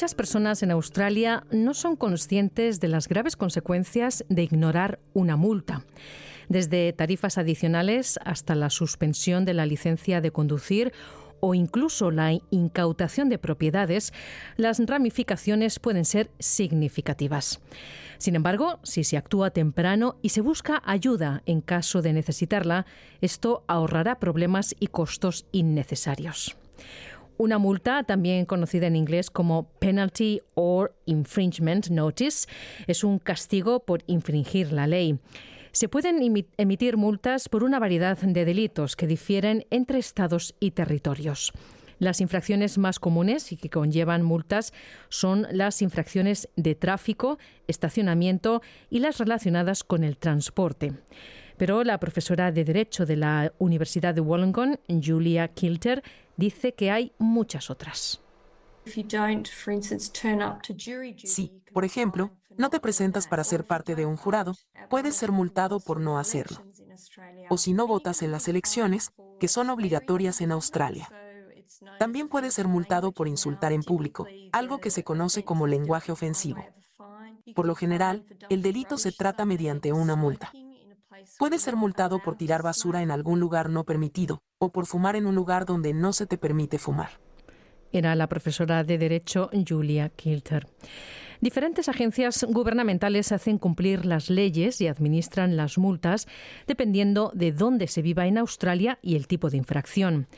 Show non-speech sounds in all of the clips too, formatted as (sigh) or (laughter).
Muchas personas en Australia no son conscientes de las graves consecuencias de ignorar una multa. Desde tarifas adicionales hasta la suspensión de la licencia de conducir o incluso la incautación de propiedades, las ramificaciones pueden ser significativas. Sin embargo, si se actúa temprano y se busca ayuda en caso de necesitarla, esto ahorrará problemas y costos innecesarios. Una multa, también conocida en inglés como Penalty or Infringement Notice, es un castigo por infringir la ley. Se pueden emitir multas por una variedad de delitos que difieren entre estados y territorios. Las infracciones más comunes y que conllevan multas son las infracciones de tráfico, estacionamiento y las relacionadas con el transporte. Pero la profesora de Derecho de la Universidad de Wollongong, Julia Kilter, dice que hay muchas otras. Si, por ejemplo, no te presentas para ser parte de un jurado, puedes ser multado por no hacerlo. O si no votas en las elecciones, que son obligatorias en Australia. También puedes ser multado por insultar en público, algo que se conoce como lenguaje ofensivo. Por lo general, el delito se trata mediante una multa. Puede ser multado por tirar basura en algún lugar no permitido o por fumar en un lugar donde no se te permite fumar. Era la profesora de Derecho Julia Kilter. Diferentes agencias gubernamentales hacen cumplir las leyes y administran las multas dependiendo de dónde se viva en Australia y el tipo de infracción.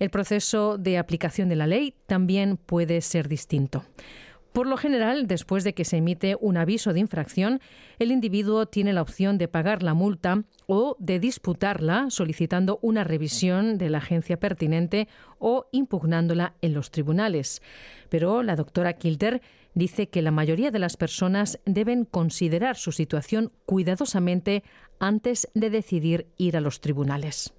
El proceso de aplicación de la ley también puede ser distinto. Por lo general, después de que se emite un aviso de infracción, el individuo tiene la opción de pagar la multa o de disputarla solicitando una revisión de la agencia pertinente o impugnándola en los tribunales. Pero la doctora Kilter dice que la mayoría de las personas deben considerar su situación cuidadosamente antes de decidir ir a los tribunales.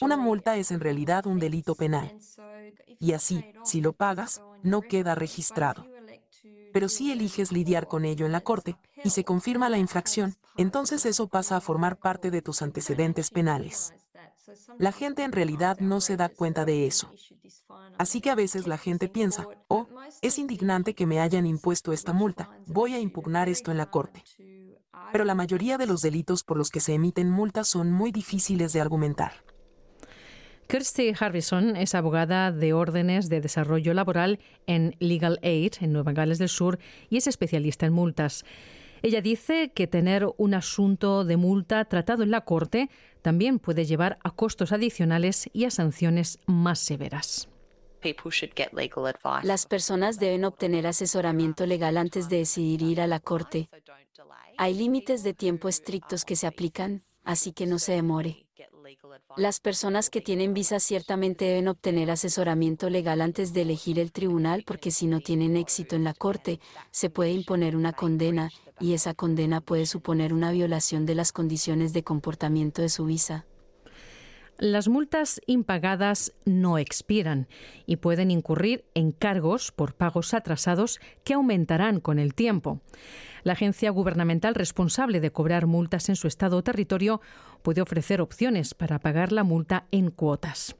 Una multa es en realidad un delito penal. Y así, si lo pagas, no queda registrado. Pero si eliges lidiar con ello en la corte y se confirma la infracción, entonces eso pasa a formar parte de tus antecedentes penales. La gente en realidad no se da cuenta de eso. Así que a veces la gente piensa, oh, es indignante que me hayan (laughs) impuesto esta multa, voy a impugnar esto en la corte pero la mayoría de los delitos por los que se emiten multas son muy difíciles de argumentar. Kirsty Harrison es abogada de órdenes de desarrollo laboral en Legal Aid en Nueva Gales del Sur y es especialista en multas. Ella dice que tener un asunto de multa tratado en la Corte también puede llevar a costos adicionales y a sanciones más severas. Las personas deben obtener asesoramiento legal antes de decidir ir a la corte. Hay límites de tiempo estrictos que se aplican, así que no se demore. Las personas que tienen visa ciertamente deben obtener asesoramiento legal antes de elegir el tribunal porque si no tienen éxito en la corte, se puede imponer una condena y esa condena puede suponer una violación de las condiciones de comportamiento de su visa. Las multas impagadas no expiran y pueden incurrir en cargos por pagos atrasados que aumentarán con el tiempo. La agencia gubernamental responsable de cobrar multas en su estado o territorio puede ofrecer opciones para pagar la multa en cuotas.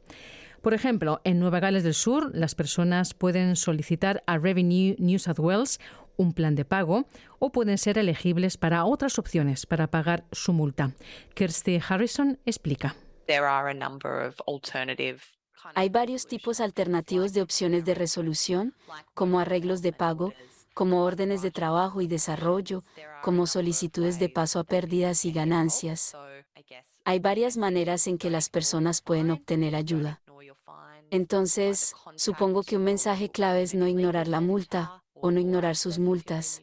Por ejemplo, en Nueva Gales del Sur, las personas pueden solicitar a Revenue New South Wales un plan de pago o pueden ser elegibles para otras opciones para pagar su multa. Kirsty Harrison explica. Hay varios tipos alternativos de opciones de resolución, como arreglos de pago, como órdenes de trabajo y desarrollo, como solicitudes de paso a pérdidas y ganancias. Hay varias maneras en que las personas pueden obtener ayuda. Entonces, supongo que un mensaje clave es no ignorar la multa o no ignorar sus multas.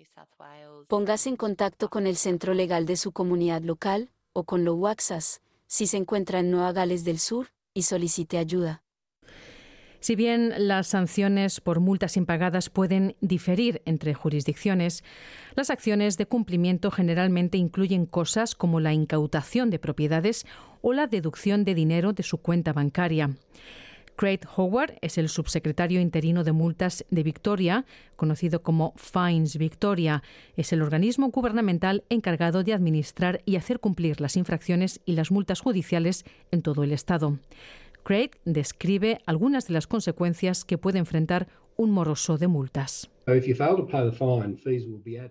Póngase en contacto con el centro legal de su comunidad local o con lo Waxas si se encuentra en Nueva Gales del Sur y solicite ayuda. Si bien las sanciones por multas impagadas pueden diferir entre jurisdicciones, las acciones de cumplimiento generalmente incluyen cosas como la incautación de propiedades o la deducción de dinero de su cuenta bancaria. Craig Howard es el subsecretario interino de multas de Victoria, conocido como Fines Victoria. Es el organismo gubernamental encargado de administrar y hacer cumplir las infracciones y las multas judiciales en todo el Estado. Craig describe algunas de las consecuencias que puede enfrentar un moroso de multas.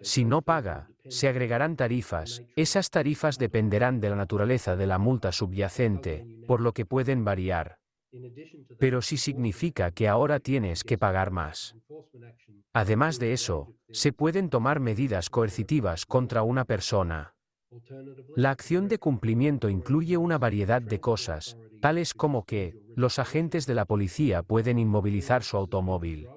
Si no paga, se agregarán tarifas. Esas tarifas dependerán de la naturaleza de la multa subyacente, por lo que pueden variar. Pero sí significa que ahora tienes que pagar más. Además de eso, se pueden tomar medidas coercitivas contra una persona. La acción de cumplimiento incluye una variedad de cosas, tales como que los agentes de la policía pueden inmovilizar su automóvil.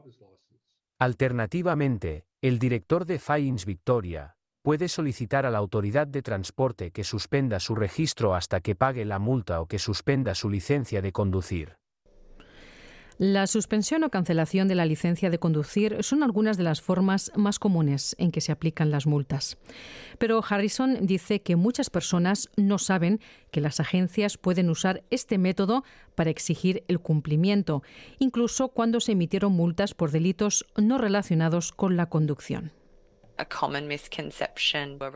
Alternativamente, el director de Fines Victoria puede solicitar a la autoridad de transporte que suspenda su registro hasta que pague la multa o que suspenda su licencia de conducir. La suspensión o cancelación de la licencia de conducir son algunas de las formas más comunes en que se aplican las multas. Pero Harrison dice que muchas personas no saben que las agencias pueden usar este método para exigir el cumplimiento, incluso cuando se emitieron multas por delitos no relacionados con la conducción.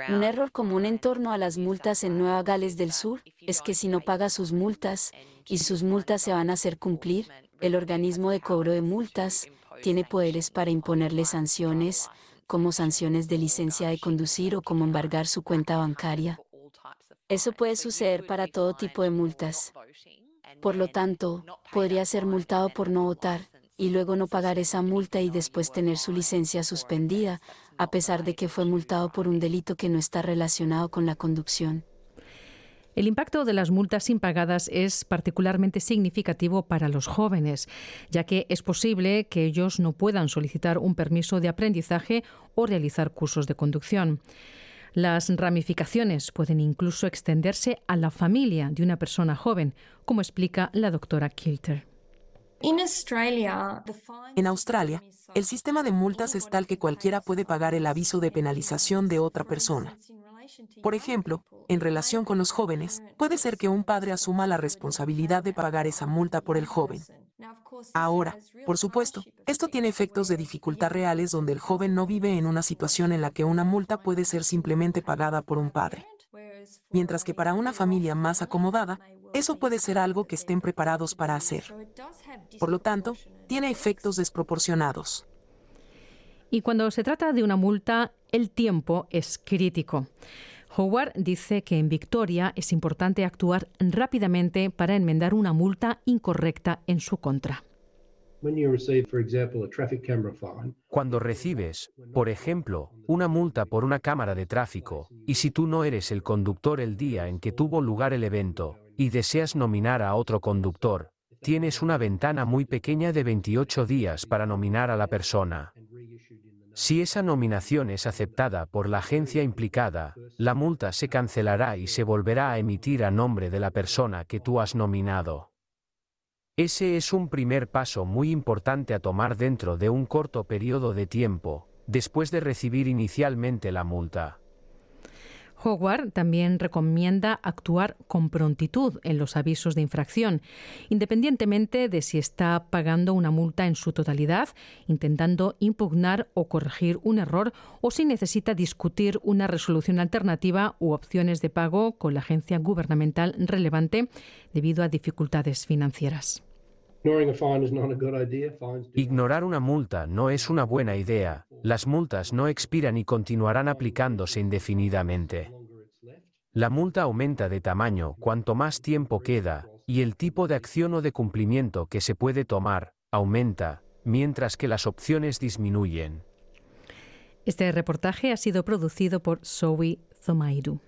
Un error común en torno a las multas en Nueva Gales del Sur es que si no paga sus multas y sus multas se van a hacer cumplir, el organismo de cobro de multas tiene poderes para imponerle sanciones, como sanciones de licencia de conducir o como embargar su cuenta bancaria. Eso puede suceder para todo tipo de multas. Por lo tanto, podría ser multado por no votar y luego no pagar esa multa y después tener su licencia suspendida, a pesar de que fue multado por un delito que no está relacionado con la conducción. El impacto de las multas impagadas es particularmente significativo para los jóvenes, ya que es posible que ellos no puedan solicitar un permiso de aprendizaje o realizar cursos de conducción. Las ramificaciones pueden incluso extenderse a la familia de una persona joven, como explica la doctora Kilter. En Australia, el sistema de multas es tal que cualquiera puede pagar el aviso de penalización de otra persona. Por ejemplo, en relación con los jóvenes, puede ser que un padre asuma la responsabilidad de pagar esa multa por el joven. Ahora, por supuesto, esto tiene efectos de dificultad reales donde el joven no vive en una situación en la que una multa puede ser simplemente pagada por un padre. Mientras que para una familia más acomodada, eso puede ser algo que estén preparados para hacer. Por lo tanto, tiene efectos desproporcionados. Y cuando se trata de una multa, el tiempo es crítico. Howard dice que en Victoria es importante actuar rápidamente para enmendar una multa incorrecta en su contra. Cuando recibes, por ejemplo, una multa por una cámara de tráfico, y si tú no eres el conductor el día en que tuvo lugar el evento, y deseas nominar a otro conductor, tienes una ventana muy pequeña de 28 días para nominar a la persona. Si esa nominación es aceptada por la agencia implicada, la multa se cancelará y se volverá a emitir a nombre de la persona que tú has nominado. Ese es un primer paso muy importante a tomar dentro de un corto periodo de tiempo, después de recibir inicialmente la multa. Howard también recomienda actuar con prontitud en los avisos de infracción, independientemente de si está pagando una multa en su totalidad, intentando impugnar o corregir un error o si necesita discutir una resolución alternativa u opciones de pago con la agencia gubernamental relevante debido a dificultades financieras. Ignorar una multa no es una buena idea. Las multas no expiran y continuarán aplicándose indefinidamente. La multa aumenta de tamaño cuanto más tiempo queda, y el tipo de acción o de cumplimiento que se puede tomar aumenta, mientras que las opciones disminuyen. Este reportaje ha sido producido por Zoe Zomairu.